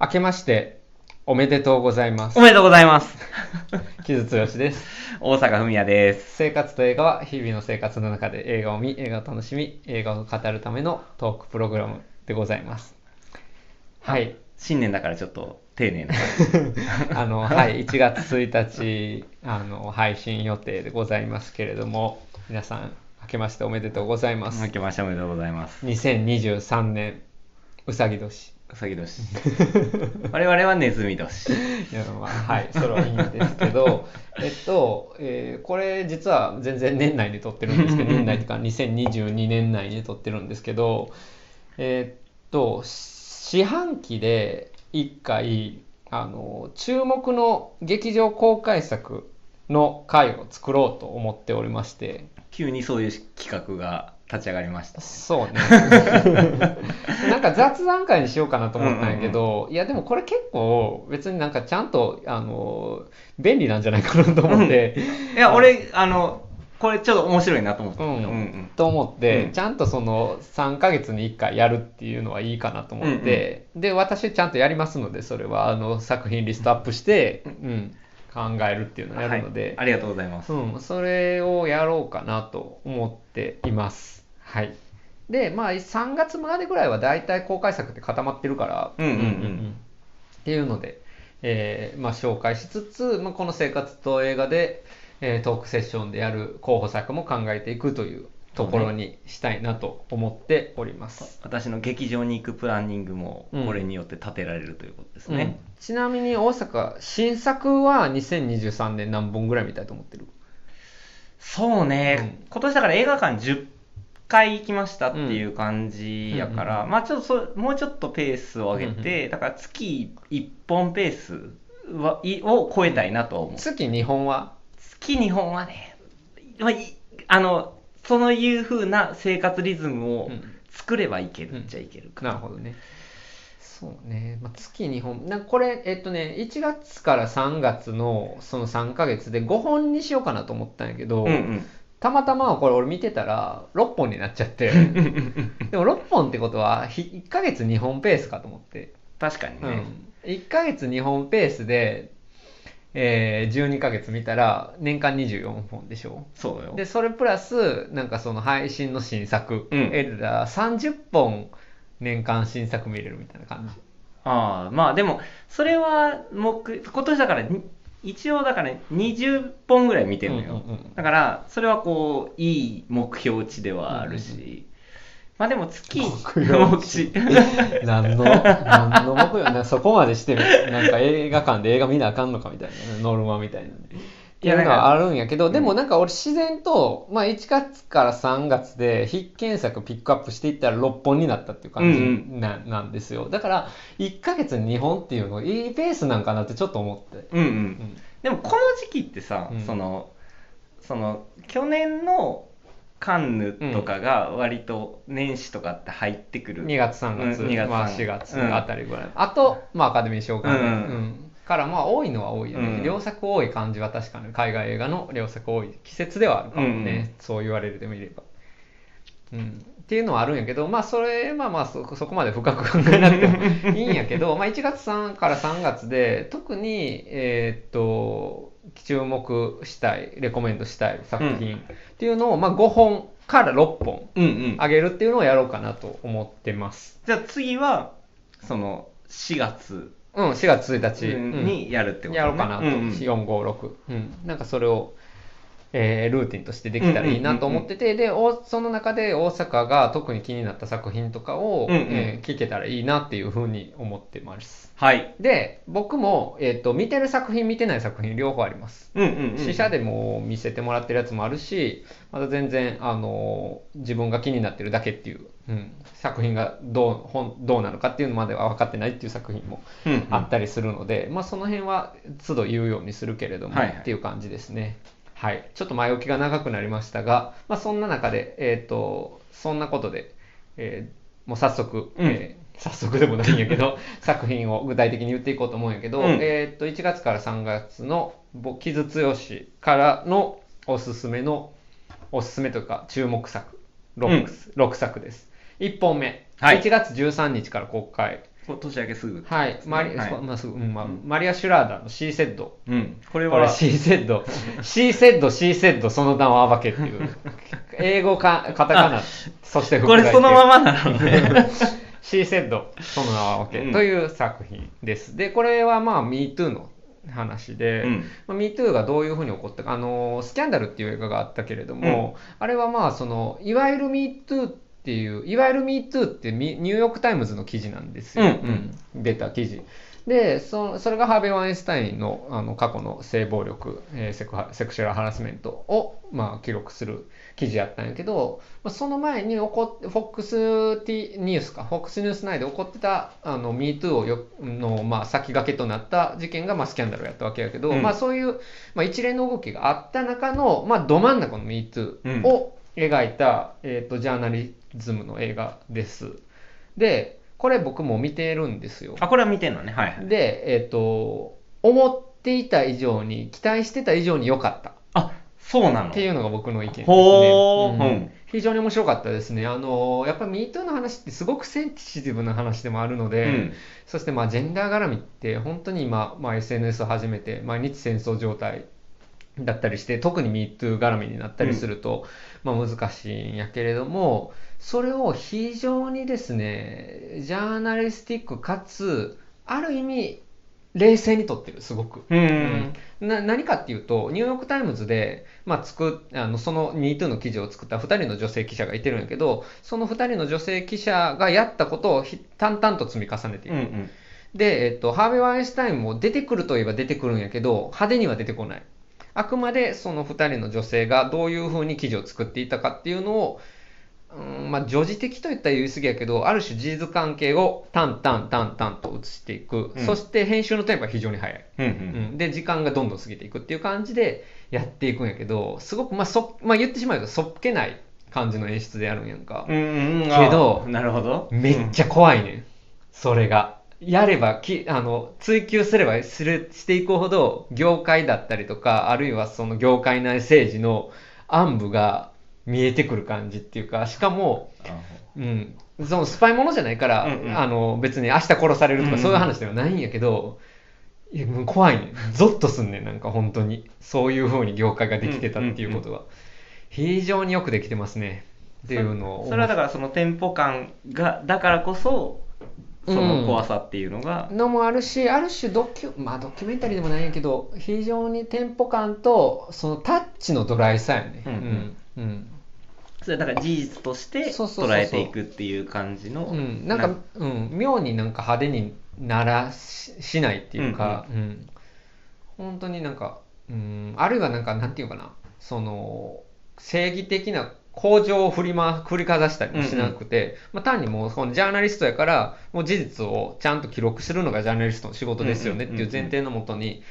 明けましておめでとうございますお。めでとうございます。木津剛です。大阪文也です。生活と映画は日々の生活の中で映画を見、映画を楽しみ、映画を語るためのトークプログラムでございます。はい。新年だからちょっと丁寧な。あの、はい、1月1日、あの、配信予定でございますけれども、皆さん、明けましておめでとうございます明。けましておめでとうございます。2023年、うさぎ年。うさぎ年。我々はネズミ年。いやまあ、はい、それはいいんですけど、えっと、えーこれ実は全然年内に撮ってるんですけど、年内というか2022年内に撮ってるんですけど、えっと、四半期で1回、あの、注目の劇場公開作の回を作ろうと思っておりまして、急にそういう企画が立ち上がりました。そうね。なんか雑談会にしようかなと思ったんやけど、いやでもこれ結構別になんかちゃんと、あの、便利なんじゃないかなと思って、いや、俺、あの、これちょっと面白いなと思って。うん、うんうん。と思って、うん。ちゃんとその3ヶ月に1回やるっていうのはいいかなと思って、で、私ちゃんとやりますので、それはあの作品リストアップして、うん、考えるっていうのをやるので、はい。ありがとうございます。うん、それをやろうかなと思っています。はい。で、まあ、3月までぐらいは大体公開作って固まってるから、うんうんうんっていうので、えーまあ、紹介しつつ、まあ、この生活と映画で、えートークセッションでやる候補作も考えていくというところにしたいなと思っております。私の劇場に行くプランニングもうんこれによって立てられるということですうんね。ちなみに大阪、新作は2023年何本ぐらい見たいと思ってる？そうね、うん今年だから映画館10回行きましたっていう感じやから、うんまあちょっとそもうちょっとペースを上げて、だから月1本ペースはいを超えたいなとは思う。月2本は？月2本はね、まあ、いあの、そういう風な生活リズムをうん作ればいけるっちゃいけるかなるほどね。そうね。まあ、月2本。なこれ、えっとね、1月から3月のその3ヶ月で5本にしようかなと思ったんやけど、うんうん。たまたまこれ俺見てたら6本になっちゃって、でも6本ってことはひ1ヶ月2本ペースかと思って、確かにね。うん、1ヶ月2本ペースで、えー12ヶ月見たら年間24本でしょ。そうよ。でそれプラスなんかその配信の新作、うん。えら30本年間新作見れるみたいな感じ。ああ、まあでも、それは目、今年だからに、一応だから20本ぐらい見てるのよ。うんうんうんだから、それはこう、いい目標値ではあるし、うんうんまあでも月、目標値。何の何の目標？なそこまでしてなんか映画館で映画見なあかんのかみたいな。ねノルマみたいなねっていうのはあるんやけど、でもなんか俺自然と、まあ、1月から3月で必見作ピックアップしていったら6本になったっていう感じうんな,、なんですよ。だから1ヶ月に2本っていうのいいペースなんかなってちょっと思って、うんう。うん。んでもこの時期ってさ、うん。その、その、去年のカンヌとかが割と年始とかって入ってくる。2月3月、うん2月まあ、3 4月あたりぐらい、あと、まあ、アカデミー賞かな、うん。うんからまあ多いのは多いよね、うん。良作多い感じは確かに海外映画の良作多い季節ではあるかもね、うん。うんそう言われてみれば、うん、っていうのはあるんやけどまあそれまあまあそそこまで深く考えなくてもいいんやけど まあ1月3から3月で特にえーっと注目したいレコメンドしたい作品っていうのを、まあ、5本から6本うんうん。上げるっていうのをやろうかなと思ってます。じゃあ次は、その、4月うん、4月1日、うん。にやるってことねやろうかなと、うんうん。4、5、6、うん、なんかそれを、えールーティンとしてできたらいいなと思ってて、で、おその中で大阪が特に気になった作品とかを、うんうんえー聞けたらいいなっていうふうに思ってます。はい。で、僕も、えっ、と、見てる作品、見てない作品、両方あります。うんうんうん。試写でも見せてもらってるやつもあるし、また全然、あの自分が気になってるだけっていう、うん、作品がどうほんどうなのかっていうのまでは分かってないっていう作品もうんうんあったりするので、まあ、その辺は都度言うようにするけれども、はいはいっていう感じですね。はい。ちょっと前置きが長くなりましたが、まあ、そんな中で、えっ、と、そんなことで、えーもう早速、うん。えー早速でもないんやけど、作品を具体的に言っていこうと思うんやけど、うん。えっ、と、1月から3月の、ぼ木津剛からのおすすめの、おすすめというか、注目作、6, 6作です。1本目、はい。1月13日から公開年明けすぐはい、マリ,、はい。まあすぐうんまあうん。マリア・シュラーダーの C セッドうん。これこれは C セッド C セッド C セッドその名を暴けっていう。英語かカタカナ。そしてこれそのままなのね。C セッドその名を暴け。うん。という作品です。でこれはまあ MeToo の話で、うん。まあ、MeToo がどういうふうに起こったか、あのスキャンダルっていう映画があったけれども、あれはまあそのいわゆる MeToo っていういわゆる MeToo ってミニューヨーク・タイムズの記事なんですよ、うんうん。出た記事。でそそれがハーベイ・ワインスタインのあの過去の性暴力、えーセクハセクシュアルハラスメントを、まあ、記録する記事やったんやけど、まあ、その前に起こっ FOX ニュースか。FOX ニュース内で起こってたあの MeToo をよの、まあ、先駆けとなった事件が、まあ、スキャンダルをやったわけやけど、うん。まあ、そういう、まあ、一連の動きがあった中の、まあ、ど真ん中の MeToo を描いた、えー、とジャーナリズムの映画です。でこれ僕も見てるんですよ。あこれは見てんのねはいはいで、えっ、と、思っていた以上に、期待してた以上に良かったあそうなの？っていうのが僕の意見ですね。ほーうんうん非常に面白かったですね。あの、やっぱ MeToo の話ってすごくセンシティブな話でもあるので、うんそしてまあジェンダー絡みって本当に今、まあ、SNS を始めて毎日戦争状態だったりして特に MeToo 絡みになったりすると、まあ、難しいんやけれどもそれを非常にですねジャーナリスティックかつある意味冷静にとってるすごく。うん。な何かっていうとニューヨーク・タイムズで、まあ、作っあのその MeToo の記事を作った2人の女性記者がいてるんやけどその2人の女性記者がやったことをひ淡々と積み重ねていく、うんうん。で、えっと、ハーベイ・ワインスタインも出てくるといえば出てくるんやけど派手には出てこないあくまでその2人の女性がどういうふうに記事を作っていたかっていうのをうんまあ、女児的といったら言い過ぎやけどある種事実関係を淡々淡々と映していく、うん。そして編集のテンポが非常に速い。うんううん。ん、で時間がどんどん過ぎていくっていう感じでやっていくんやけどすごく、まあそまあ、言ってしまうとそっけない感じの演出でやるんやんか、うんうん。うんけどあなるほど。めっちゃ怖いねん。それがやればきあの追求すればするしていくほど業界だったりとかあるいはその業界内政治の暗部が見えてくる感じっていうかしかもうん、そのスパイものじゃないから、うんうん。あの別に明日殺されるとうんうん。かそういう話ではないんやけど、いやもう怖いね。んゾッとすんねんなんか本当に。そういう風に業界ができてたっていうことが、非常によくできてますね。っていうのをそれはだからそのテンポ感がだからこそその怖さっていうのが、のもあるしある種ドキュ,、まあ、ドキュメンタリーでもないんやけど非常にテンポ感とそのタッチのドライさやね。うんうん。うん。それだから事実として捉えていくっていう感じのうん、なんか、うん、妙になんか派手にならししないっていうか、うん。本当になんか、うん、あるいはなんか、なんていうかな、その、正義的な向上を振り,、ま、振りかざしたりもしなくて、まあ、単にもうこのジャーナリストやから、もう事実をちゃんと記録するのがジャーナリストの仕事ですよねっていう前提のもとに、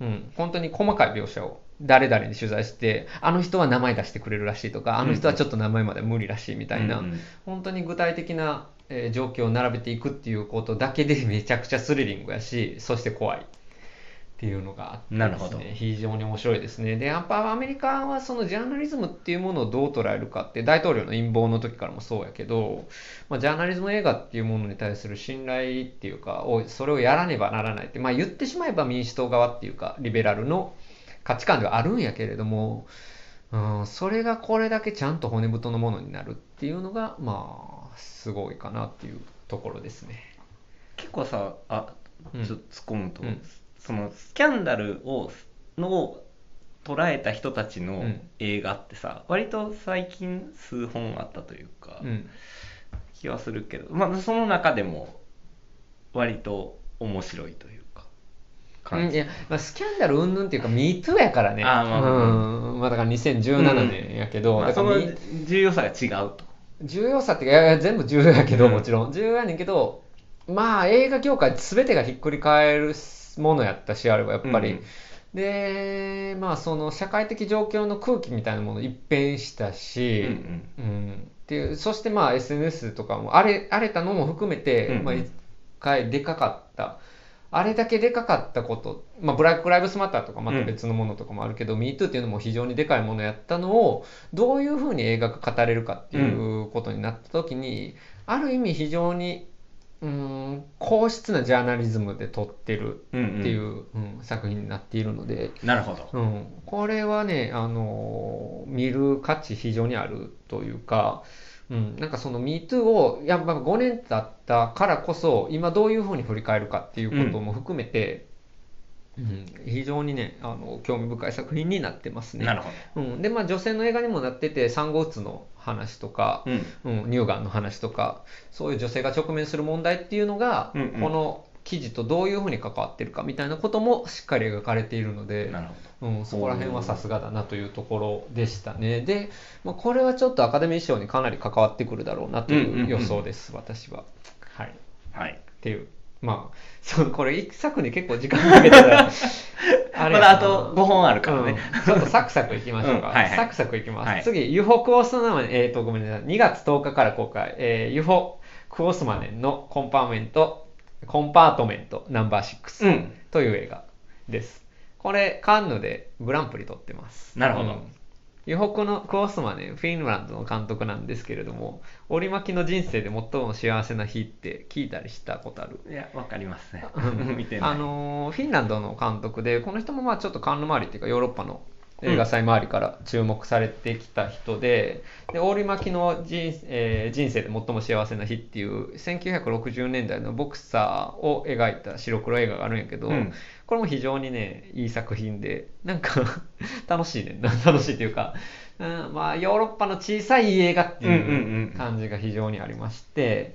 うん、本当に細かい描写を誰々に取材して、あの人は名前出してくれるらしいとか、あの人はちょっと名前まで無理らしいみたいな、うんうん。本当に具体的な、えー状況を並べていくっていうことだけでめちゃくちゃスリリングやしそして怖いっていうのがあってなるほど。ですね非常に面白いですね。でやっぱアメリカはそのジャーナリズムっていうものをどう捉えるかって大統領の陰謀の時からもそうやけど、まあ、ジャーナリズム映画っていうものに対する信頼っていうかをそれをやらねばならないって、まあ、言ってしまえば民主党側っていうかリベラルの価値観ではあるんやけれどもうん、それがこれだけちゃんと骨太のものになるっていうのがまあすごいかなっていうところですね。結構さあうん。ちょっと突っ込むと、うんそのスキャンダルをの捉えた人たちのうん。映画ってさ、割と最近数本あったというか、うん、気はするけど、まあ、その中でも割と面白いというか感じ、いや、まあ、スキャンダル云々っていうか MeToo やからね。あーまあうん、まあだから2017年やけど、まあ、だからその重要さが違うと。重要さっていやいや全部重要やけど、うん。もちろん重要やねんけどまあ映画業界全てがひっくり返るものやったしあればやっぱり、うん。でまあその社会的状況の空気みたいなもの一変したし、うんうん。っていうそしてまあ SNS とかも荒れ荒れたのも含めて、うんうん。まあ、一回でかかった。あれだけでかかったこと、まあ、ブラック・ライブスマターとかまた別のものとかもあるけど、MeToo っていうのも非常にでかいものやったのをどういうふうに映画が語れるかっていうことになった時に、ある意味非常にうん硬質なジャーナリズムで撮ってるってうんうん。いう、うん作品になっているので、なるほど。うん、これはね、あの見る価値非常にあるというか、うん、なんかその MeToo をやっぱ5年経ったからこそ今どういうふうに振り返るかっていうことも含めて、うん。非常にねあの興味深い作品になってますね。なるほうん、でまあ女性の映画にもなってて産後うつの話とか、どうんうん、乳がんの話とかそういう女性が直面する問題っていうのが、うんうんこの記事とどういうふうに関わってるかみたいなこともしっかり描かれているので、うん、そこら辺はさすがだなというところでしたね。で、まあ、これはちょっとアカデミー賞にかなり関わってくるだろうなという予想です、私は。はい。はいていう。まあ、そうこれ一作に結構時間かけてたら、あまだあと5本あるからねうん ちょっとサクサクいきましょうか。うんはいはいサクサクいきます。はい次、ユホ・クオスマネン、えっ、と、ごめんなさい。2月10日から公開、えー、ユフォクオスマネンのコンパーメント、コンパートメントナンバー6。うんという映画です。これ、カンヌでグランプリ取ってます。なるほどうんユホクのクオスマネン、フィンランドの監督なんですけれども、オリ・マキの人生で最も幸せな日って聞いたりしたことある？いやわかりますねうん。見てない。あのーフィンランドの監督でこの人もまあちょっとカンヌ周りっていうかヨーロッパの映画祭周りから注目されてきた人で,、で大リ巻きの人,、えー人生で最も幸せな日っていう1960年代のボクサーを描いた白黒映画があるんやけど、うんこれも非常にねいい作品でなんか 楽しいね。楽しいっていうか、うん、まあヨーロッパの小さい映画っていううん感じが非常にありまして、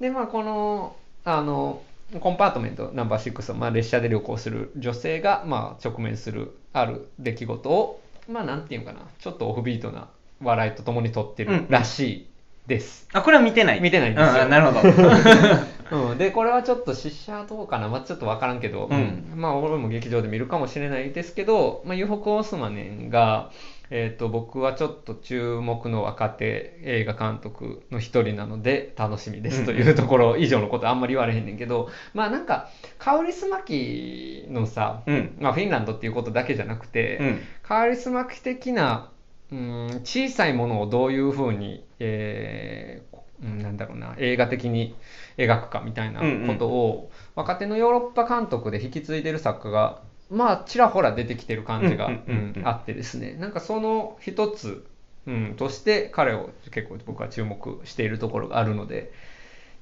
でまあこのあのコンパートメントナンバー6、まあ、列車で旅行する女性が、まあ、直面するある出来事をまあなんていうかなちょっとオフビートな笑いとともに撮ってるらしいです、あこれは見てない。見てないんですよ。うなるほど。うん、でこれはちょっと試写どうかな、まあ、ちょっと分からんけど、うん。まあ俺も劇場で見るかもしれないですけど、まあ、ユホク・オスマネンが、えー、と僕はちょっと注目の若手映画監督の一人なので楽しみです。というところ以上のことあんまり言われへんねんけど。まあなんかカウリスマキのさ、うん。まあ、フィンランドっていうことだけじゃなくて、うん。カウリスマキ的なうん小さいものをどういうふうに、えーうんなんだろうな映画的に描くかみたいなことを、若手のヨーロッパ監督で引き継いでる作家がまあちらほら出てきてる感じが、うんうんうんうん。うんあってですね。なんかその一つ、うん、として彼を結構僕は注目しているところがあるので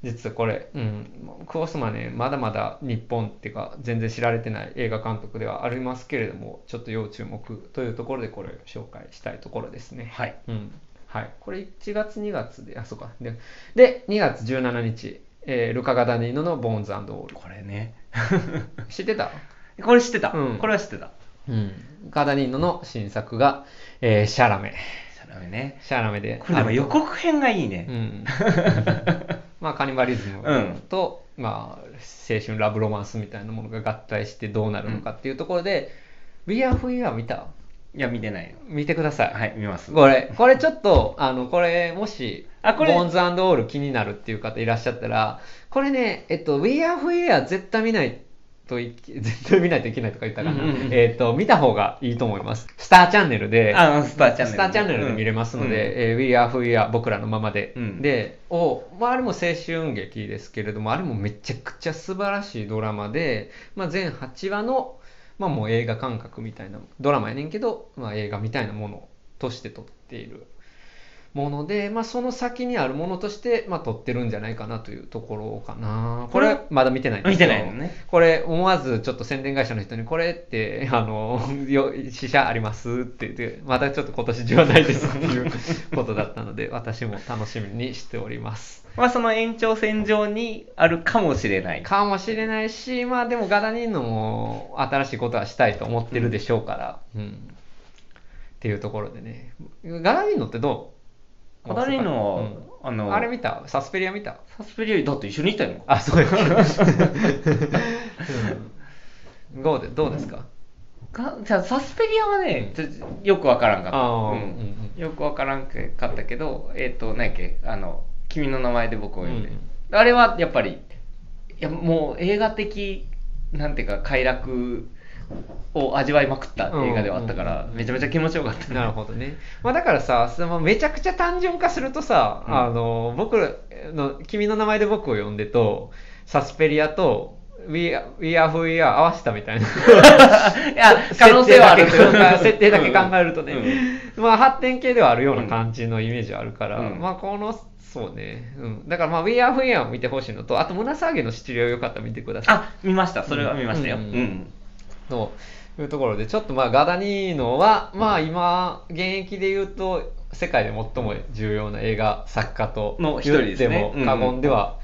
実はこれ、うん、クオスマねまだまだ日本っていうか全然知られてない映画監督ではありますけれどもちょっと要注目というところでこれを紹介したいところですね。はい。うん。はい、これ1月2月であそうか。でで2月17日、えールカ・ガダニーノの「ボーンズオール。これね」知ってた？これ知ってた、うん。これは知ってた。うん、ガダニーノの新作が、えーシャラメ。シャラメね。シャラメで。これでも予告編がいいうね、ん まあカニバリズムと、まあ、青春ラブロマンスみたいなものが合体してどうなるのかっていうところで「We Are Who We Are」見た？いや見てないよ。見てください、はい見ます。これこれちょっとあのこれもしあこれボーンズオール気になるっていう方いらっしゃったらこれねえっと「We Are Who We Are」絶対見ないとい絶対見ないといけないとか言ったかな、うんうんうん。えっと見た方がいいと思います。スターチャンネルで。あスターチャンネル。スターチャンネルで見れますので、うん。えー We Are Who We Are 僕らのままで、うん。でを、まあ、あれも青春劇ですけれどもあれもめちゃくちゃ素晴らしいドラマで、まあ、全8話の、まあ、もう映画感覚みたいなドラマやねんけど、まあ、映画みたいなものとして撮っているもので、まあ、その先にあるものとして、まあ、撮ってるんじゃないかなというところかな。これまだ見てないんです見てないのね。これ思わずちょっと宣伝会社の人にこれって あのよ試写ありますって言ってまだちょっと今年中はないですっていうことだったので 私も楽しみにしております。まあその延長線上にあるかもしれない。かもしれないしまあでもガダニーノも新しいことはしたいと思ってるでしょうから、うん。っていうところでね。ガダニーノってどう？ガダニーノはうん。あのあれ見た？サスペリア見た？サスペリアだって一緒にいたよ。あそう。や、うん、どうでどうですか、がじゃあサスペリアはね、ちょよくわからんかった、うんうん。よくわからんかったけどえっ、と何やっけ？あの「君の名前で僕を呼んで」うん。あれはやっぱりいやもう映画的なんていうか快楽を味わいまくった映画ではあったから、うんめちゃめちゃ気持ちよかったね。なるほどね。まあだからさ、そのめちゃくちゃ単純化するとさ、うん。あの、僕の、君の名前で僕を呼んでと、サスペリアと、We Are, We Are Who We Are 合わせたみたいな。いや 可能性はある。設定だけ考え設定だけ考えるとね、うん。まあ発展系ではあるような感じのイメージはあるから、うん。まあこの、そうね、うん。だからまあ We Are Who We Are を見てほしいのと、あと胸騒ぎの七流をよかったら見てください。あ見ました。それは見ましたよ。ううんん、というところで、ちょっとまあガダニーノは、まあ今、現役で言うと、世界で最も重要な映画作家との一人言っても過言では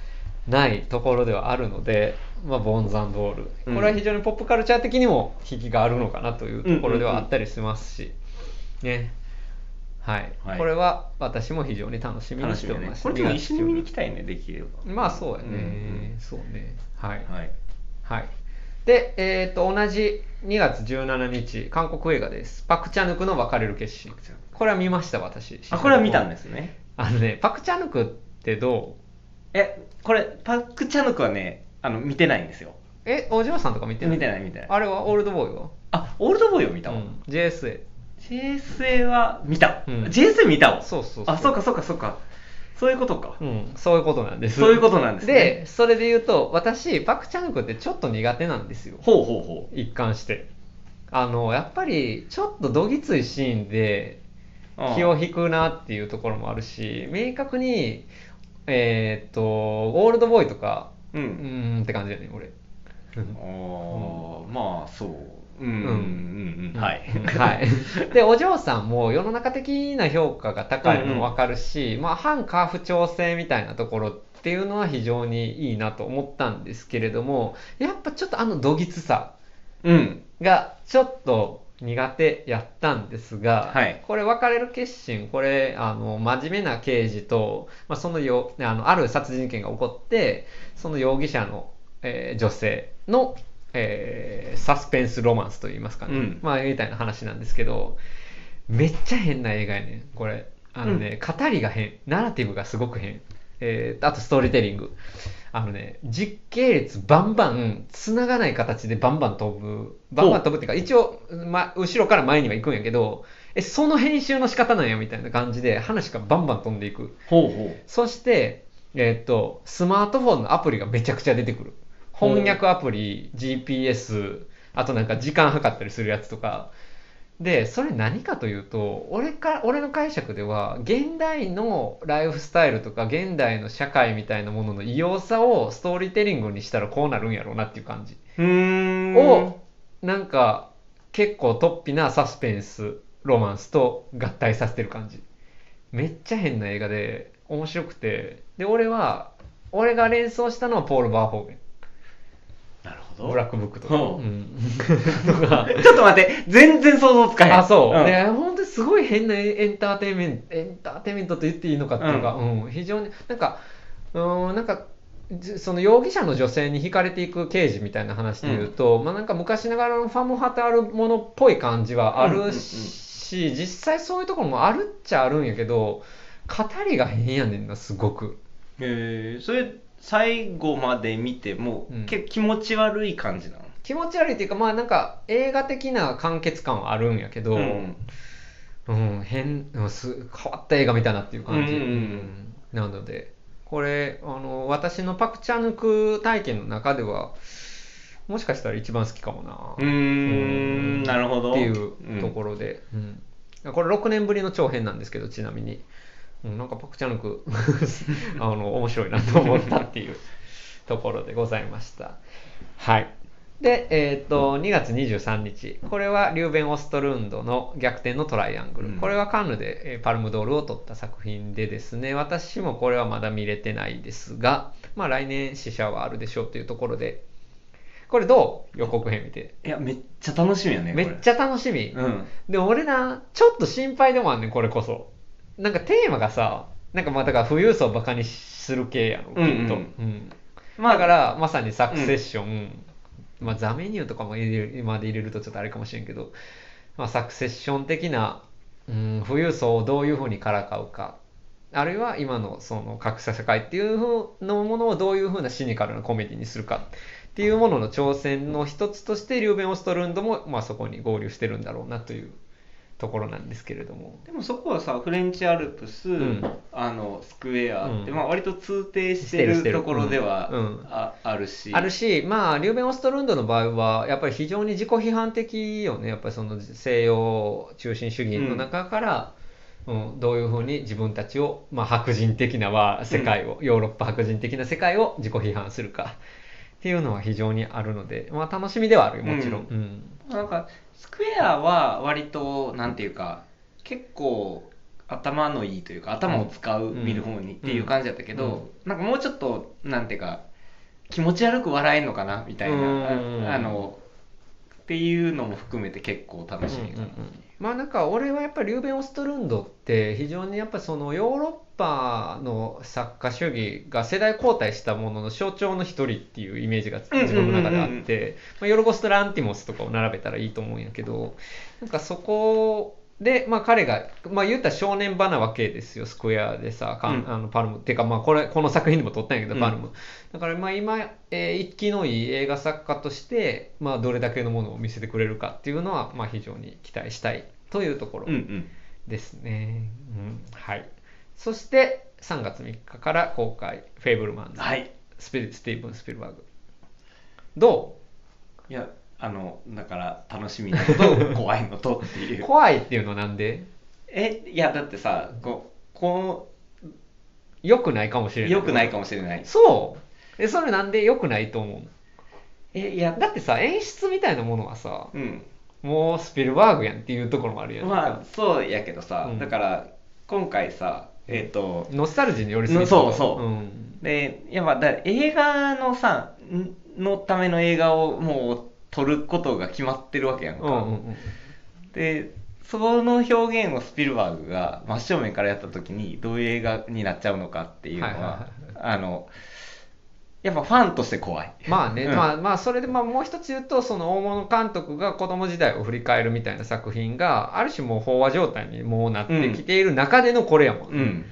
ないところではあるので、まあ、ボンザンドール。うんこれは非常にポップカルチャー的にも引きがあるのかなというところではあったりしますし、ね。はい、はいこれは私も非常に楽しみに楽しております。だねこれでも一緒に見に行2きたいねできれば月まあそうやね、うんうんそうね。はい。はいはい。で、えっ、と、同じ2月17日、韓国映画です。パク・チャヌクの別れる決心。これは見ました、私。あこれは見たんですね。あのね、パク・チャヌクってどえこれパク・チャヌクはねあの見てないんですよ。うえ、お嬢さんとか見てない見てない見てない。あれはオールドボーイは？あオールドボーイを見たわ、うん、JSA。JSA は見た、うん。JSA 見たわそうそうそう。あそうかそうかそうかそういうことか、うん、そういうことなんです。そういうことなんですね。で、それで言うと、私、パク・チャヌクってちょっと苦手なんですよ。ほうほうほう。一貫して。あの、やっぱり、ちょっとどぎついシーンで、ああ。気を引くなっていうところもあるし明確にえーっとオールドボーイとかううんーんって感じだね俺。あーまあそううん。はいはい、でお嬢さん。も世の中的な評価が高いのも分かるし、まあ、反カーフ調整みたいなところっていうのは非常にいいなと思ったん。ですけれどもやっぱちょっとあのどぎつさがちょっと苦手やったん。ですが、はいこれ別れる決心これあの真面目な刑事と、まあ、そのよあのある殺人事件が起こってその容疑者の、えー女性の、えーサスペンスロマンスといいますかね、うん。まあみたいな話なんですけどめっちゃ変な映画やねんこれ。あのね、語りが変。ナラティブがすごく変。えーあとストーリーテリング。あのね実系列バンバン繋がない形でバンバン飛ぶ。バンバン飛ぶっていうか一応、ま、後ろから前には行くんやけどえその編集の仕方なんやみたいな感じで話がバンバン飛んでいく。ほうほそして、えーっとスマートフォンのアプリがめちゃくちゃ出てくる翻訳アプリ GPS あとなんか時間計ったりするやつとか。でそれ何かというと俺か俺の解釈では現代のライフスタイルとか現代の社会みたいなものの異様さをストーリーテリングにしたらこうなるんやろうなっていう感じ。ううーん。をなんか結構突飛なサスペンスロマンスと合体させてる感じ。めっちゃ変な映画で面白くて。で俺は俺が連想したのはポール・バーホーゲンなるほど。ブラックブックとか、ほううん。とか ちょっと待って全然想像つかへん。あそう、ん。で本当にすごい変なエンターテインメントエンターテインメントと言っていいのかっていうか、うん。非常になんかうんなんかじその容疑者の女性に惹かれていく刑事みたいな話で言うと、まあなんか昔ながらのファム・ハタールものっぽい感じはあるし、実際そういうところもあるっちゃあるんやけど語りが変やねんなすごく。へえそれ最後まで見ても、うん。結構気持ち悪い感じなの？気持ち悪いっていうかまあなんか映画的な完結感はあるんやけど、うん。うん、変うんす変わった映画見たなっていう感じ、うんうんうん。うん。なのでこれあの私のパク・チャヌク体験の中ではもしかしたら一番好きかもな。うーんなるほど。っていうところで、うん。これ6年ぶりの長編なんですけどちなみに、うん、なんかパク・チャヌク あの面白いなと思ったっていうところでございました。はい。で、えっと2月23日。これはリューベン・オストルンドの逆転のトライアングル、うん。これはカンヌでえーパルムドールを取った作品でですね。私もこれはまだ見れてないですがまあ来年試写はあるでしょうというところで。これどう？予告編見て。いやめっちゃ楽しみやねめっちゃ楽しみ、うん。でも俺なちょっと心配でもあんねんこれこそなんかテーマがさなんかまあだから富裕層をバカにする系やろきっと、うん。うんうん。まあだからまさにサクセッション、まあザメニューとかも入れる今まで入れるとちょっとあれかもしれんけど、まあ、サクセッション的な、うん、富裕層をどういうふうにからかうかあるいは今のその格差社会っていうのものをどういうふうなシニカルなコメディにするかっっていうものの挑戦の一つとしてリューベン・オストルンドも、まあ、そこに合流してるんだろうなというところなんですけれども。でもそこはさフレンチアルプス、ん。あのスクエアって、うん。まあ、割と通底してるところではうんうん。ああるし。あるし、まあ、リューベン・オストルンドの場合は、やっぱり非常に自己批判的よね、やっぱりその西洋中心主義の中から、うん。どういうふうに自分たちを、まあ、白人的なは世界を、ヨーロッパ白人的な世界を自己批判するかっていうのは非常にあるので、まあ、楽しみではあるよ、もちろん。ううん。なんかスクエアは割となんていうか結構頭のいいというか頭を使う、うん見る方にっていう感じだったけど、うんなんかもうちょっとなんていうか気持ち悪く笑えんのかなみたいな、うんああのっていうのも含めて結構楽しみかな、うんうんうん。まあなんか俺はやっぱりリューベン・オストルンドって非常にやっぱそのヨーロッパの作家主義が世代交代したものの象徴の一人っていうイメージが自分の中であって、まあ、ヨルゴスとランティモスとかを並べたらいいと思うんやけどなんかそこで、まあ、彼が、まあ、言ったら少年場なわけですよ。スクエアでさ、かんうん。あのパルム。っていうかまあこれこの作品でも撮ったんやけど、うんパルム。だからまあ今、えー、一気のいい映画作家として、まあ、どれだけのものを見せてくれるかっていうのは、まあ、非常に期待したいというところうんうん。ですね。うん。はい、そして3月3日から公開「フェイブルマンズ」はい。スピスティーブン・スピルバーグ。どいやあのだから楽しみなのと 怖いのとっていう。う怖いっていうのはなんで？えいやだってさここ良くないかもしれない。う良くないかもしれない。そう。えそれなんで良くないと思うの？えいやだってさ演出みたいなものはさうん。もうスピルバーグやんっていうところもあるやん。まあそうやけどさ、うん。だから今回さえっ、とノスタルジーに寄りすぎてそうそう。うん。でやっぱだ映画のさんのための映画をもう撮ることが決まってるわけやんか、うんうんうん。でその表現をスピルバーグが真正面からやった時にどういう映画になっちゃうのかっていうのは,、はいはいはい。あのやっぱファンとして怖い。まあね、うん。まあまあそれでまあもう一つ言うとその大物監督が子供時代を振り返るみたいな作品がある種もう飽和状態にもうなってきている中でのこれやもんね、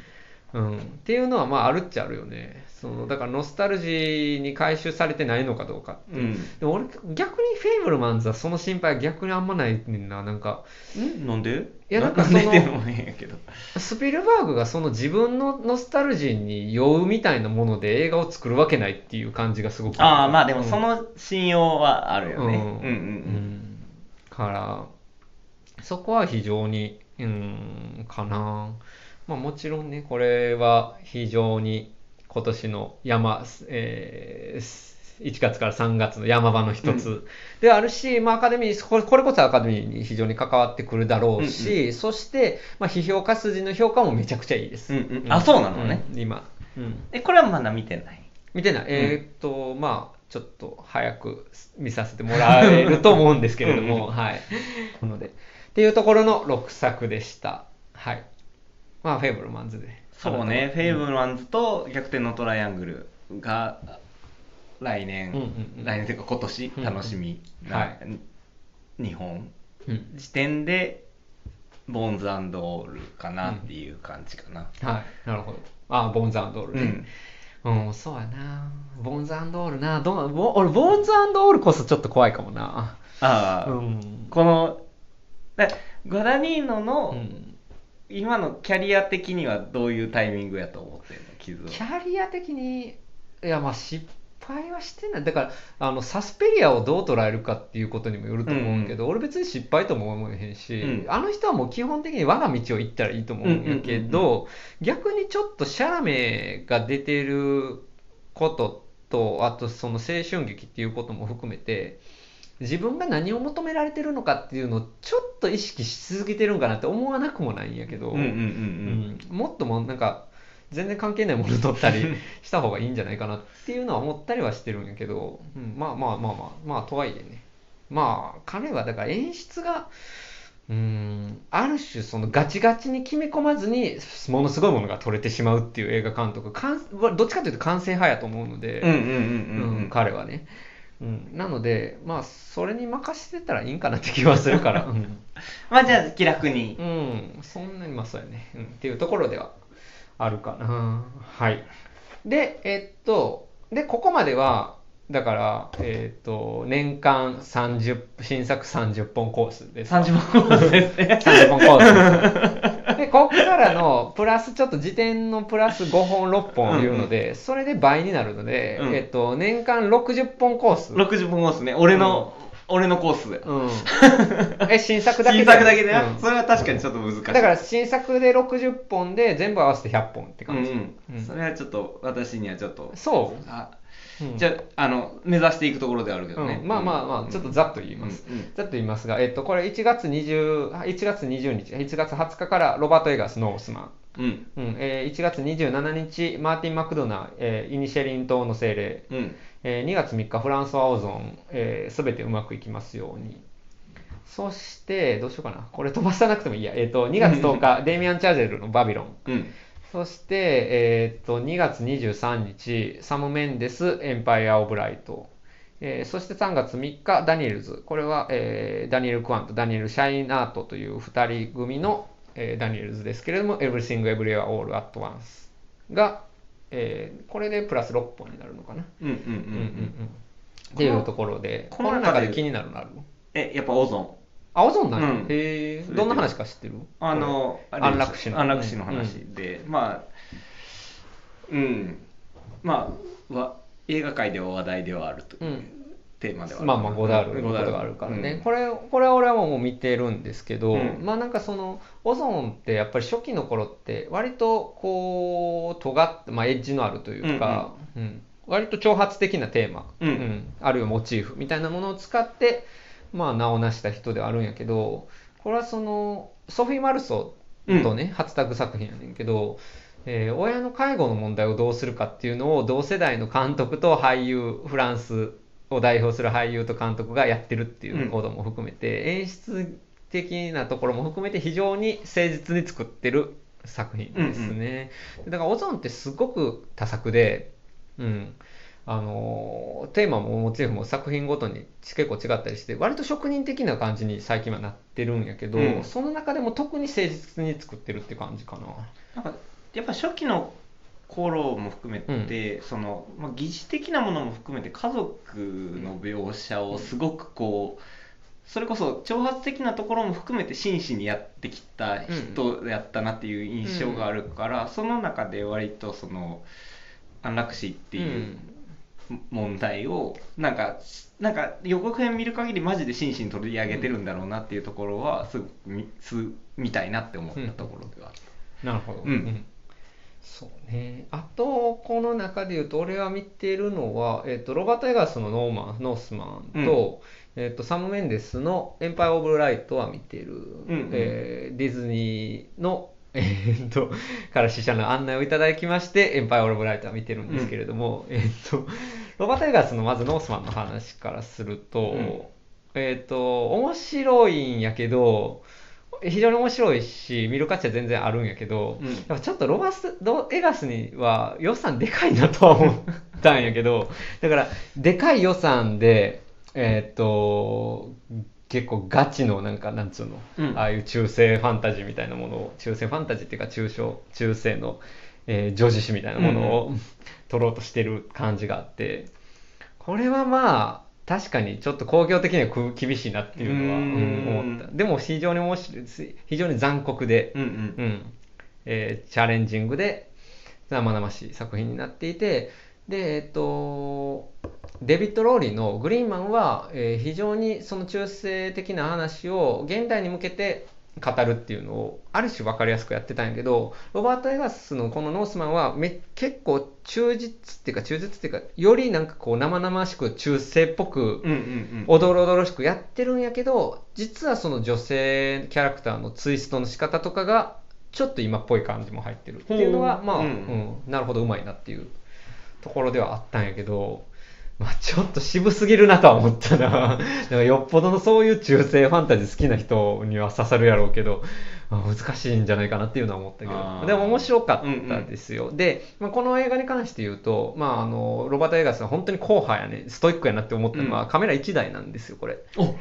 うん。うん。っていうのはまああるっちゃあるよねそのだからノスタルジーに回収されてないのかどうかっていう、うん。でも俺逆にフェイブルマンズはその心配は逆にあんまないねんな。なんかんなんで？いやなんかそのスピルバーグがその自分のノスタルジーに酔うみたいなもので映画を作るわけないっていう感じがすごくああまあでもうんその信用はあるよね、うんうん。うん。うん。からそこは非常にうんかな。まあもちろんねこれは非常に今年の山、えー1月から3月の山場の一つ。であるし、まあ、アカデミーこれこれこそアカデミーに非常に関わってくるだろうし、そして、まあ、批評家筋の評価もめちゃくちゃいいです、うんうん。あそうなのね。うん今、うん、えこれはまだ見てない？見てない。えーっと、まあ、ちょっと早く見させてもらえると思うんですけれども、はい。なので、っていうところの6作でした。はい。まあ、フェイブルマンズで。そうね、フェイブルマンズと逆転のトライアングルが来年、うんうんうん来年というか今年うん楽しみな、はい日本うん。時点でボーンズオールかなっていう感じかな。はい。なるほど。あ、ボーンズドールねうん。うん、そうやな。ボーンズオールな。どうボ俺、ボーンズオールこそちょっと怖いかもな。ああ、うん。このだガダニーノのうん今のキャリア的にはどういうタイミングやと思ってんの傷は？キャリア的に、いや、まあ失敗はしてない。だから、あの、サスペリアをどう捉えるかっていうことにもよると思うけど、俺別に失敗とも思えへんし、うん。あの人はもう基本的に我が道を行ったらいいと思うんやけうんうんど、逆にちょっとシャラメが出てることと、あとその青春劇っていうことも含めて、自分が何を求められてるのかっていうのをちょっと意識し続けてるんかなって思わなくもないんやけど、うんもっともなんか全然関係ないもの取ったりした方がいいんじゃないかなっていうのは思ったりはしてるんやけど、うん、まあまあまあまあまあとはいえね。まあ彼はだから演出がうん。ある種そのガチガチに決め込まずにものすごいものが撮れてしまうっていう映画監督かんどっちかというと完成派やと思うので、うんうんうんうんうん。うん彼はね、うん、なのでまあそれに任せてたらいいんかなって気はするから、うんまあじゃあ気楽にうん、そんなにまあそうやね、うん、っていうところではあるかな。はい。で、えっと、で、ここまでは、だから、えっ、と、年間30、新作30本コースです。30本コースですね。30本コース。で、こっからの、プラス、ちょっと次点のプラス5本、6本言うので、それで倍になるので、うんえっと、年間60本コース。60本コースね。俺の、俺のコースで。うん。え、新作だけで？新作だけでな、うんそれは確かにちょっと難しい。だから、新作で60本で全部合わせて100本ってうん感じ。うん。それはちょっと、私にはちょっと。そうあうんじゃあ、あの、目指していくところではあるけどね。うんまあまあまあ、ちょっとざっと言います。うんうんざっと言いますが、えっと、これ1月20、1月20日、1月20日からロバート・エガースのノースマン。うん。うんえー1月27日、マーティン・マクドナー、えーイニシェリン島の精霊。うん。えー2月3日、フランソワ・オゾン、えー、全てうまくいきますように。そして、どうしようかな。これ飛ばさなくてもいいや。えっ、と、2月10日、デイミアン・チャージェルのバビロン。うん。そして、えーっと、2月23日、サム・メンデス、エンパイア・オブ・ライト。えーそして3月3日、ダニエルズ。これは、えーダニエル・クワンとダニエル・シャイン・アートという2人組の、えーダニエルズですけれども、Everything Everywhere All at Once が、えーこれでプラス6本になるのかな。うんうんうんううんうんうんん。っていうところで、ここの中での中で気になるのある？え、やっぱオゾン。あ、オゾンなんや、うんへえ。どんな話か知ってる？あの、安楽死の。安楽死の話で、まあ、うん。まあ、わ映画界では話題ではあるといううんテーマではまあまあゴダールのことがあるからね、これこれは俺はもう見てるんですけど、うん。まあなんかそのオゾンってやっぱり初期の頃って割とこう尖って、まあ、エッジのあるというか、うん割と挑発的なテーマ、うん。あるいはモチーフみたいなものを使って、まあ、名を成した人ではあるんやけどこれはそのソフィー・マルソーとね、初タッグ作品やねんけど、えー親の介護の問題をどうするかっていうのを同世代の監督と俳優フランスを代表する俳優と監督がやってるっていうことも含めて、演出的なところも含めて非常に誠実に作ってる作品ですね、だからオゾンってすごく多作で、うん、あのテーマもモチーフも作品ごとに結構違ったりして割と職人的な感じに最近はなってるんやけど、うん。その中でも特に誠実に作ってるって感じかな。なんかやっぱ初期の頃も含めて、そのまあ、疑似的なものも含めて家族の描写をすごくこうそれこそ挑発的なところも含めて真摯にやってきた人やったなっていう印象があるから、その中で割とその安楽死っていう問題をなんかなんか予告編見る限りマジで真摯に取り上げてるんだろうなっていうところはすごく見たいなって思ったところではある。なるほど。うんそうね。あと、この中で言うと、俺は見てるのは、えっ、と、ロバート・エガースのノーマン、ノースマンと、えっ、と、サム・メンデスのエンパイア・オブ・ライトは見てる。うんえーディズニーの、えっと、から死者の案内をいただきまして、エンパイア・オブ・ライトは見てるんですけれども、えっと、ロバート・エガースのまずノースマンの話からすると、うんえっと、面白いんやけど、非常に面白いし、見る価値は全然あるんやけど、うん。やっぱちょっとロバスロエガスには予算でかいなとは思ったんやけど、だから、でかい予算で、えーっと、結構ガチのなんか、なんつうの、うん。ああいう中世ファンタジーみたいなものを、中世ファンタジーっていうか中小、中世の、えー女子誌みたいなものを、撮ろうとしてる感じがあって、これはまあ、確かにちょっと興行的にはく厳しいなっていうのは、思った。でも非常に面白い、非常に残酷で、うんうん。うん。えーチャレンジングで生々しい作品になっていてでえっとデビッド・ローリーの「グリーンマンは」えー非常にその中世的な話を現代に向けて語るっていうのをある種分かりやすくやってたんやけどロバート・エガスのこの「ノースマンはめ」結構忠実っていうか忠実っていうかよりなんかこう生々しく中世っぽくおどろおどろしくやってるんやけど実はその女性キャラクターのツイストの仕方とかがちょっと今っぽい感じも入ってるっていうのはまあ、ほう。ううんん。なるほどうまいなっていうところではあったんやけど、まあ、ちょっと渋すぎるなとは思ったな。だからよっぽどのそういう中世ファンタジー好きな人には刺さるやろうけど、まあ難しいんじゃないかなっていうのは思ったけど。でも面白かったですよ、で、まあ、この映画に関して言うと、まあ、あのロバート・エガスは本当に硬派やね。ストイックやなって思ったのは、うん。カメラ1台なんですよこれ。お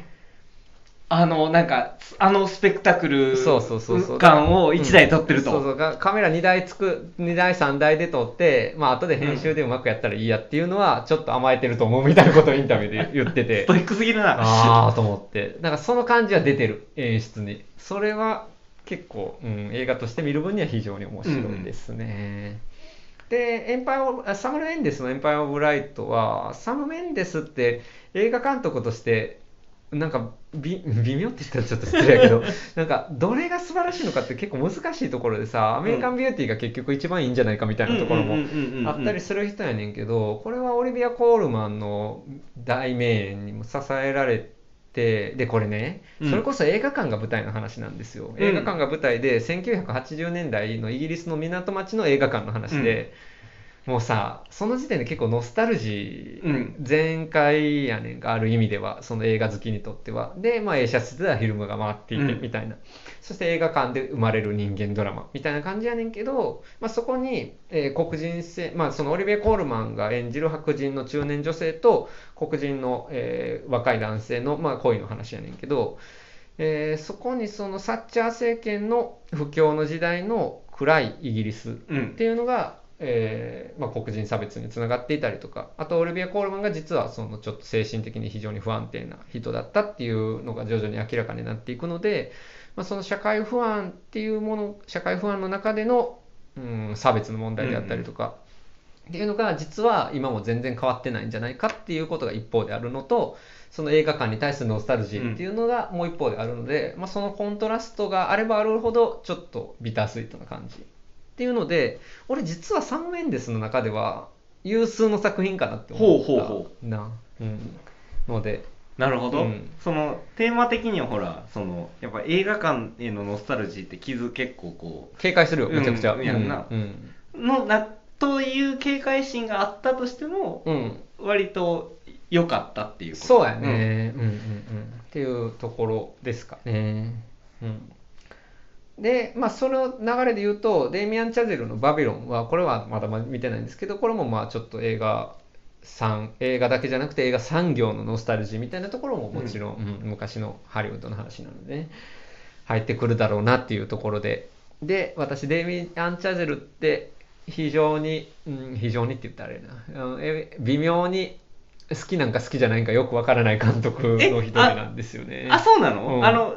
あのなんかあのスペクタクルそうそうそうそう。感を1台撮ってると、うん。そうそう。がカメラ2台つく2台3台で撮ってまあ後で編集でうまくやったらいいやっていうのはちょっと甘えてると思うみたいなことをインタビューで言ってて。ストイックすぎるな。ああと思って。なんかその感じは出てる演出に。それは結構、うん、映画として見る分には非常に面白いですね、でエンパイオあサム・メンデスの「エンパイ・オブ・ライトは」サム・メンデスって映画監督としてなんかび 微妙って言ったらちょっと失礼やけど なんかどれが素晴らしいのかって結構難しいところでさアメリカン・ビューティーが結局一番いいんじゃないかみたいなところもあったりする人やねんけどこれはオリビア・コールマンの大名演にも支えられてでこれねうん。それこそ映画館が舞台の話なんですよ、うん。映画館が舞台で1980年代のイギリスの港町の映画館の話で、もうさその時点で結構ノスタルジーうん。全開やねんかある意味ではその映画好きにとっては。で、まあ、映写室ではフィルムが回っていてうん。みたいな、そして映画館で生まれる人間ドラマみたいな感じやねんけど、まあ、そこに、えー黒人性、まあ、そのオリビエ・コールマンが演じる白人の中年女性と黒人の、えー若い男性の、まあ、恋の話やねんけど、えーそこにそのサッチャー政権の不況の時代の暗いイギリスうんっていうのが、えーまあ、黒人差別につながっていたりとかあとオリビア・コールマンが実はそのちょっと精神的に非常に不安定な人だったっていうのが徐々に明らかになっていくので、まあ、その社会不安っていうもの社会不安の中での、うん、差別の問題であったりとか、っていうのが実は今も全然変わってないんじゃないかっていうことが一方であるのとその映画館に対するノスタルジーっていうのがもう一方であるので、まあ、そのコントラストがあればあるほどちょっとビタースイートな感じ。っていうので俺実はサム・メンデスの中では有数の作品かなって思ったほうほうほな、うん、ので。なるほど、うん。そのテーマ的にはほらそのやっぱ映画館へのノスタルジーって傷結構こ警戒するよめちゃくちゃ、うんやんな。うん。うのなという警戒心があったとしてもうん。割と良かったっていうこと。そうやね、うん、うんうん。っていうところですかね。うん、で、まあ、その流れで言うと、デイミアン・チャゼルの「バビロン」は、これはまだ見てないんですけど、これもまあちょっと映画産映画だけじゃなくて映画産業のノスタルジーみたいなところももちろん、うん。昔のハリウッドの話なのでね、入ってくるだろうなっていうところで、で、私、デイミアン・チャゼルって非常に、うん、非常にって言ったらあれな、うんえ微妙に好きなんか好きじゃないんかよくわからない監督の一人なんですよね。あそうなの、うん。あのう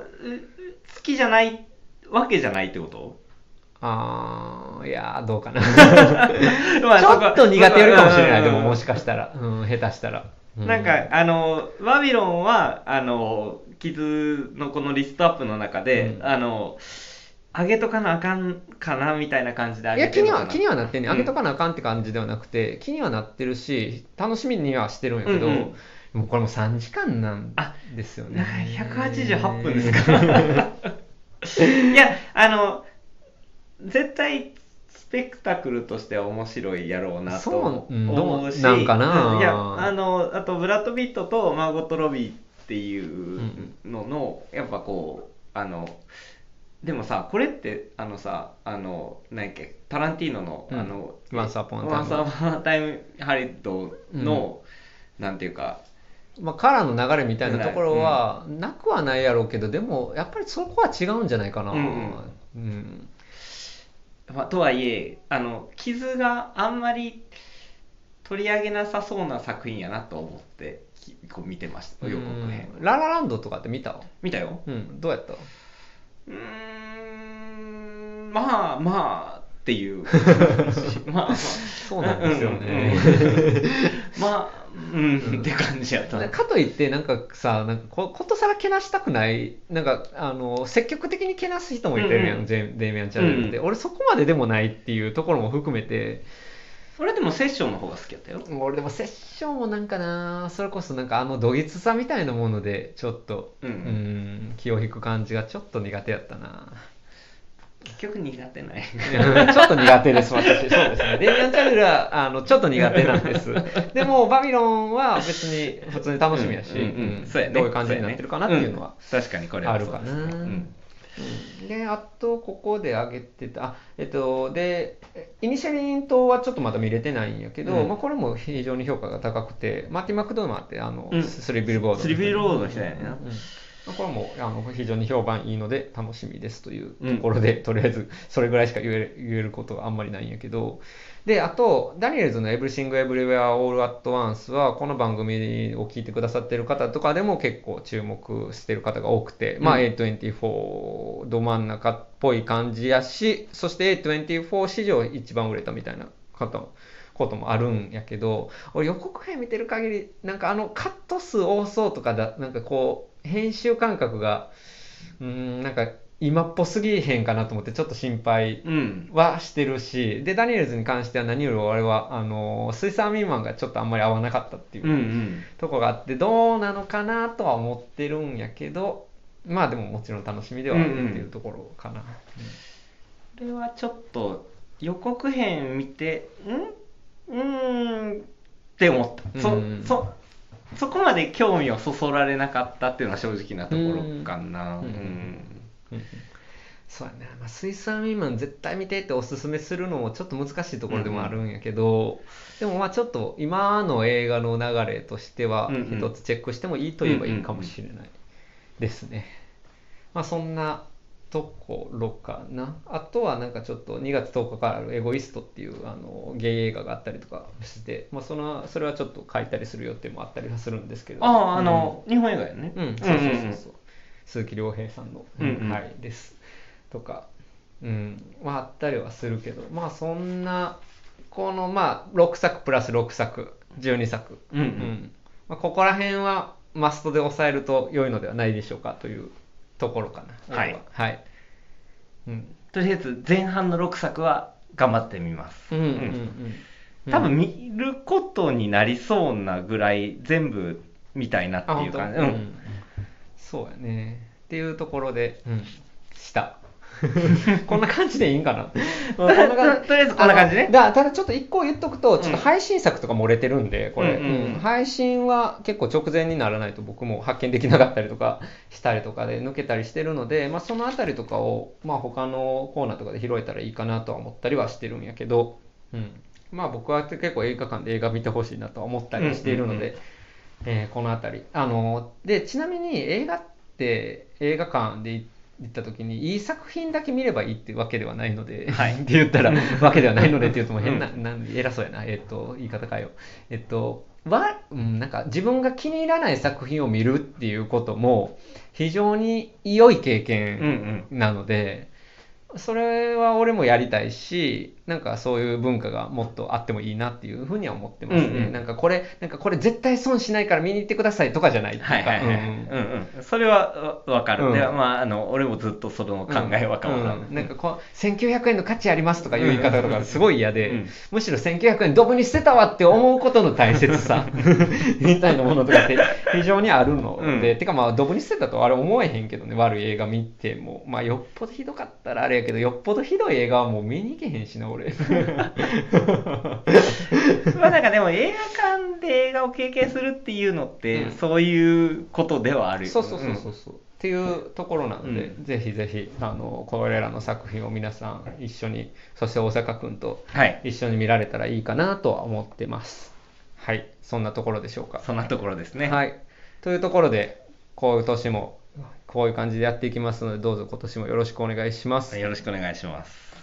好きじゃないわけじゃないってこと？あーいやーどうかな。まあちょっと苦手よりかもしれない、でうん。ももしかしたら。うん、下手したら。うなんか、あのバビロンはあの傷のこのリストアップの中で、うん。あの上げとかなあかんかなみたいな感じで上いや気にはげてるのかな？気にはなってんね、うん。上げとかなあかんって感じではなくて気にはなってるし楽しみにはしてるんやけど、うんうん。もうこれも3時間なんですよね。な188分ですか？いやあの絶対スペクタクルとしては面白いやろうなと思うし、どうなんかな。うんいやあのあとブラッド・ピットとマーゴット・ロビーっていうのの、やっぱこうあのでもさこれってあのさあの何やっけタランティーノの、うん。あのワンサータイムハリウッドの、なんていうかまあ、カラーの流れみたいなところはなくはないやろうけどでもやっぱりそこは違うんじゃないかな、うん。うん。うんまあ、とはいえあの傷があんまり取り上げなさそうな作品やなと思ってきこう見てました。予告編。うんララランドとかって見た？見たよ。うん。どうやった？うーんまあまあっていう。まあまあ。そうなんですよね。うん。うん。まあうん。って感じやった。なかといってなんかさなんかこことさらけなしたくないなんかあの積極的にけなす人もいてるやん、うんデイミアン・チャンネルって、うん。俺そこまででもないっていうところも含めて。俺でもセッションの方が好きやったよ。俺でもセッションもなんかなそれこそなんかあのどぎつさみたいなものでちょっと、うんん気を引く感じがちょっと苦手やったな結局苦手ないちょっと苦手です、私。そうですね。デイミアン・チャンネルは、あの、ちょっと苦手なんです。でも、バビロンは別に普通に楽しみやし、うんうんうん。うん。そうやね。どういう感じになってるかなっていうのは。うん。確かにこれはあるかな。そうん。うん。で、あと、ここで挙げてた、あ、えっと、で、イニシャリン島はちょっとまだ見れてないんやけど、うん。まあ、これも非常に評価が高くて、マーティ・マクドーマーって、あの、うん。スリービルボード。スリービルボードの人やねうんこれもあの非常に評判いいので楽しみですというところで、とりあえずそれぐらいしか言える言えることがあんまりないんやけど、で、あと、ダニエルズの Everything Everywhere All at Once は、この番組を聞いてくださってる方とかでも結構注目してる方が多くて、まあ A24 ど真ん中っぽい感じやし、そして A24 史上一番売れたみたいな方こともあるんやけど、俺予告編見てる限り、なんかあのカット数多そうとかだ、なんかこう、編集感覚が、うーん、なんか今っぽすぎへんかなと思ってちょっと心配うん。はしてるし、で、ダニエルズに関しては何より俺は、あの、水産ミーマンがちょっとあんまり合わなかったっていううんうん。とこがあって、どうなのかなとは思ってるんやけど、まあでももちろん楽しみではあるっていうところかな。これはちょっと予告編見てん？うーんって思った。そうん。そそこまで興味をそそられなかったっていうのは正直なところかな。ううん。んうん。そうやね、まあ、水産ミーマン絶対見てっておすすめするのもちょっと難しいところでもあるんやけど、でもまあちょっと今の映画の流れとしてはうんうん。一つチェックしてもいいと言えばいいかもしれないですね。まあそんなところかな。あとはなんかちょっと2月10日からあるエゴイストっていうあのゲイ映画があったりとかして、まあそのそれはちょっと書いたりする予定もあったりはするんですけど。あああの、日本映画やね。うん、そうそうそうそう。鈴木亮平さんの、うんうんはい、です。とか、うん、まああったりはするけど、まあそんな、このまあ6作プラス6作、12作、うん。うん。まあ、ここら辺はマストで抑えると良いのではないでしょうかというところかな。はい俺はい。うん。とりあえず前半の6作は頑張ってみますうんうんうんうん。多分見ることになりそうなぐらい全部見たいなってあ、いう感じ、うんそうやね。っていうところで、うん、した。こんな感じでいいんかな？まあこんな感じ。とりあえずこんな感じね。だただちょっと一個言っとくと、ちょっとうん配信作とか漏れてるんで、これ、うんうんうん。うん配信は結構直前にならないと僕も発見できなかったりとかしたりとかで抜けたりしてるので、まあ、そのあたりとかを、まあ、他のコーナーとかで拾えたらいいかなとは思ったりはしてるんやけど、うん、まあ僕は結構映画館で映画見てほしいなとは思ったりしているので、うんうんうん。えーこのあたり。あの、で、ちなみに映画って映画館で行った時にいい作品だけ見ればいいってわけではないので、はい。って言ったらわけではないのでって言うともう変な、なん偉そうやな、えっと、言い方変えよう。えっと、わ、うん、なんか自分が気に入らない作品を見るっていうことも非常に良い経うんう験ん。なので、それは俺もやりたいし、なんかそういう文化がもっとあってもいいなっていうふうには思ってますね。うんうん。なんかこれ、なんかこれ絶対損しないから見に行ってくださいとかじゃないっていうか。はいはいはい、うんうんうん。うん、それはわわかる、うん。でまああの俺もずっとその考えは変わらうんない、なんかこう1900円の価値ありますとかいう言い方とかすごい嫌で、うんむしろ1900円ドブに捨てたわって思うことの大切さ みたいなものとかって非常にあるの。で、うん。てかまあドブに捨てたとあれ思えへんけどね。悪い映画見ても。まあよっぽどひどかったらあれやけどよっぽどひどい映画はもう見に行けへんしな俺。まあなんかでも映画館で映画を経験するっていうのって、うん。そういうことではあるよそうそうそうそうそう、っていうところなので、うん。ぜひぜひあのこれらの作品を皆さん一緒にそして大阪君とはい。一緒に見られたらいいかなとは思ってます。はい。そんなところでしょうか。そんなところですね。はい。というところでこういう年もこういう感じでやっていきますのでどうぞ今年もよろしくお願いします。よろしくお願いします。